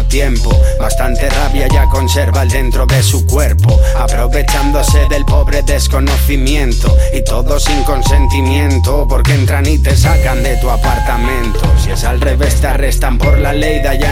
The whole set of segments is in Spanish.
tiempo. Bastante rabia ya conserva el dentro de su cuerpo, aprovechándose del pobre desconocimiento y todo sin consentimiento, porque entran y te sacan de tu apartamento. Si es al revés, te arrestan por la ley de allanamiento.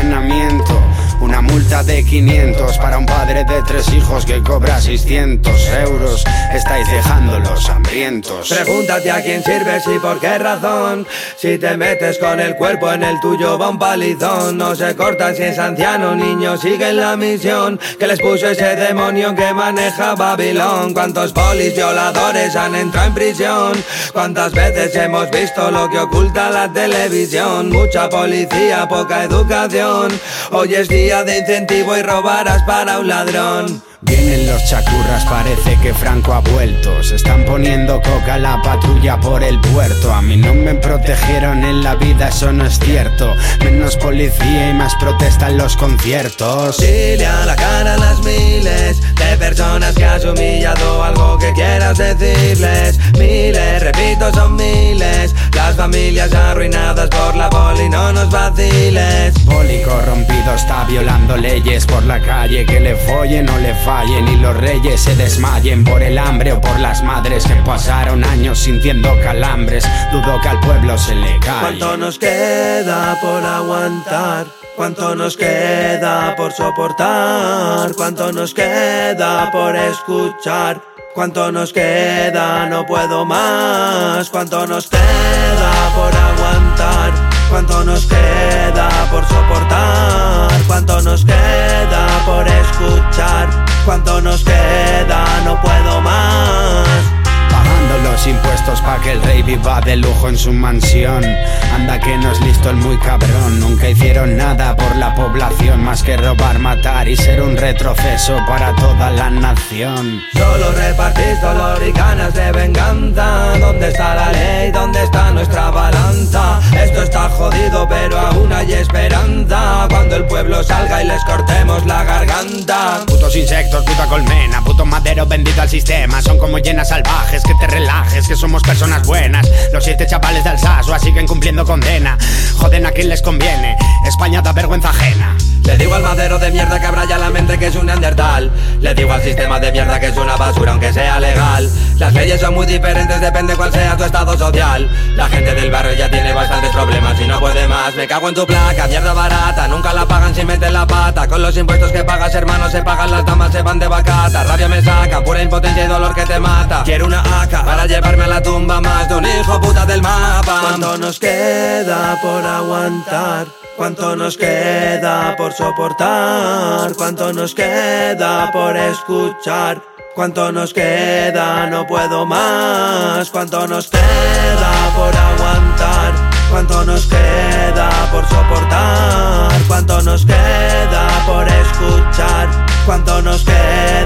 De 500 para un padre de tres hijos que cobra 600 euros. Estáis dejándolos hambrientos. Pregúntate a quién sirves y por qué razón. Si te metes con el cuerpo en el tuyo va un palizón. No se cortan si es anciano, niño, siguen la misión. Que les puso ese demonio que maneja Babilón. ¿Cuántos polis violadores han entrado en prisión? ¿Cuántas veces hemos visto lo que oculta la televisión? Mucha policía, poca educación. Hoy es día de y robarás para un ladrón. Vienen los chacurras, parece que Franco ha vuelto. Se están poniendo coca la patrulla por el puerto. A mí no me protegieron en la vida, eso no es cierto. Menos policía y más protesta en los conciertos. Dile a la cara a las miles de personas que has humillado algo que quieras decirles. Miles, repito, son miles. Las familias arruinadas por la poli, no nos vaciles. Poli corrompido está violando leyes por la calle. Que le follen o le fallen y los reyes se desmayen por el hambre o por las madres que pasaron años sintiendo calambres. Dudo que al pueblo se le cae. ¿Cuánto nos queda por aguantar? ¿Cuánto nos queda por soportar? ¿Cuánto nos queda por escuchar? ¿Cuánto nos queda? No puedo más. ¿Cuánto nos queda por aguantar? ¿Cuánto nos queda por soportar? ¿Cuánto nos queda por escuchar? ¿Cuánto nos queda? No puedo que el rey viva de lujo en su mansión. Anda que no es listo el muy cabrón. Nunca hicieron nada por la población más que robar, matar y ser un retroceso para toda la nación. Solo repartís dolor y ganas de venganza. ¿Dónde está la ley? ¿Dónde está nuestra balanza? Esto está jodido, pero aún hay esperanza. Cuando el pueblo salga y les cortemos la garganta. Putos insectos, puta colmena, puto madero vendido al sistema. Son como llenas salvajes, que te relajes, que somos personas buenas. Los siete chavales de Alsasua siguen cumpliendo condena. Joden a quien les conviene. España da vergüenza ajena. Le digo al madero de mierda que abraya la mente que es un neandertal. Le digo al sistema de mierda que es una basura aunque sea legal. Las leyes son muy diferentes, depende cuál sea tu estado social. La gente del barrio ya tiene bastantes problemas Me cago en tu placa, mierda barata. Nunca la pagan si meten la pata. Con los impuestos que pagas, hermano, se pagan las damas, se van de bacata. Rabia me saca, pura impotencia y dolor que te mata. Quiero una AK para llevarme a la tumba más de un hijo puta del mapa. ¿Cuánto nos queda por aguantar? ¿Cuánto nos queda por soportar? ¿Cuánto nos queda por escuchar? ¿Cuánto nos queda? No puedo más. ¿Cuánto nos queda por aguantar? ¿Cuánto nos queda ¿Cuánto nos queda?